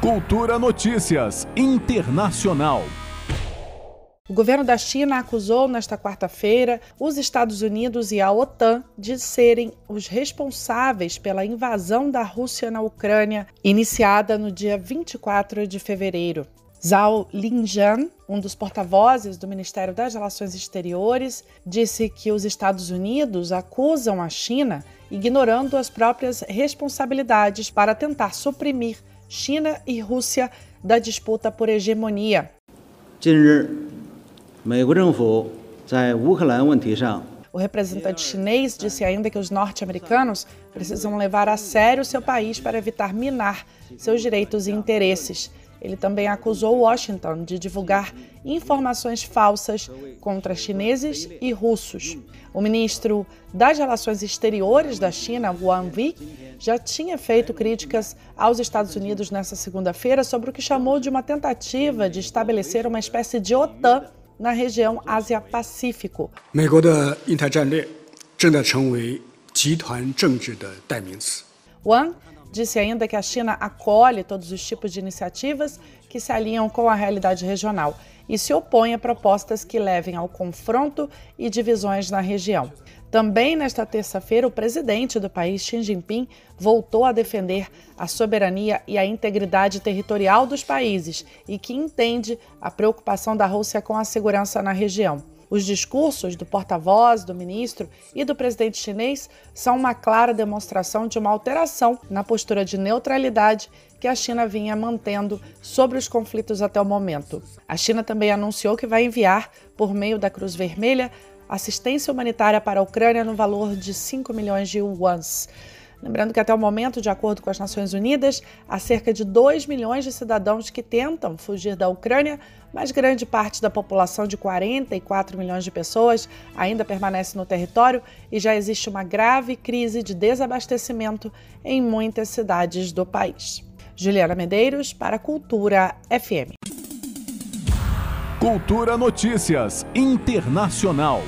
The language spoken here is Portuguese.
Cultura Notícias Internacional. O governo da China acusou nesta quarta-feira os Estados Unidos e a OTAN de serem os responsáveis pela invasão da Rússia na Ucrânia, iniciada no dia 24 de fevereiro. Zhao Linjian, um dos porta-vozes do Ministério das Relações Exteriores, disse que os Estados Unidos acusam a China ignorando as próprias responsabilidades para tentar suprimir China e Rússia da disputa por hegemonia. O representante chinês disse ainda que os norte-americanos precisam levar a sério seu país para evitar minar seus direitos e interesses. Ele também acusou Washington de divulgar informações falsas contra chineses e russos. O ministro das Relações Exteriores da China, Wang Yi, já tinha feito críticas aos Estados Unidos nesta segunda-feira sobre o que chamou de uma tentativa de estabelecer uma espécie de OTAN na região Ásia-Pacífico. Wang Disse ainda que a China acolhe todos os tipos de iniciativas que se alinham com a realidade regional e se opõe a propostas que levem ao confronto e divisões na região. Também nesta terça-feira, o presidente do país, Xi Jinping, voltou a defender a soberania e a integridade territorial dos países e que entende a preocupação da Rússia com a segurança na região. Os discursos do porta-voz, do ministro e do presidente chinês são uma clara demonstração de uma alteração na postura de neutralidade que a China vinha mantendo sobre os conflitos até o momento. A China também anunciou que vai enviar, por meio da Cruz Vermelha, assistência humanitária para a Ucrânia no valor de 5 milhões de yuans. Lembrando que até o momento, de acordo com as Nações Unidas, há cerca de 2 milhões de cidadãos que tentam fugir da Ucrânia, mas grande parte da população de 44 milhões de pessoas ainda permanece no território e já existe uma grave crise de desabastecimento em muitas cidades do país. Juliana Medeiros para Cultura FM. Cultura Notícias Internacional.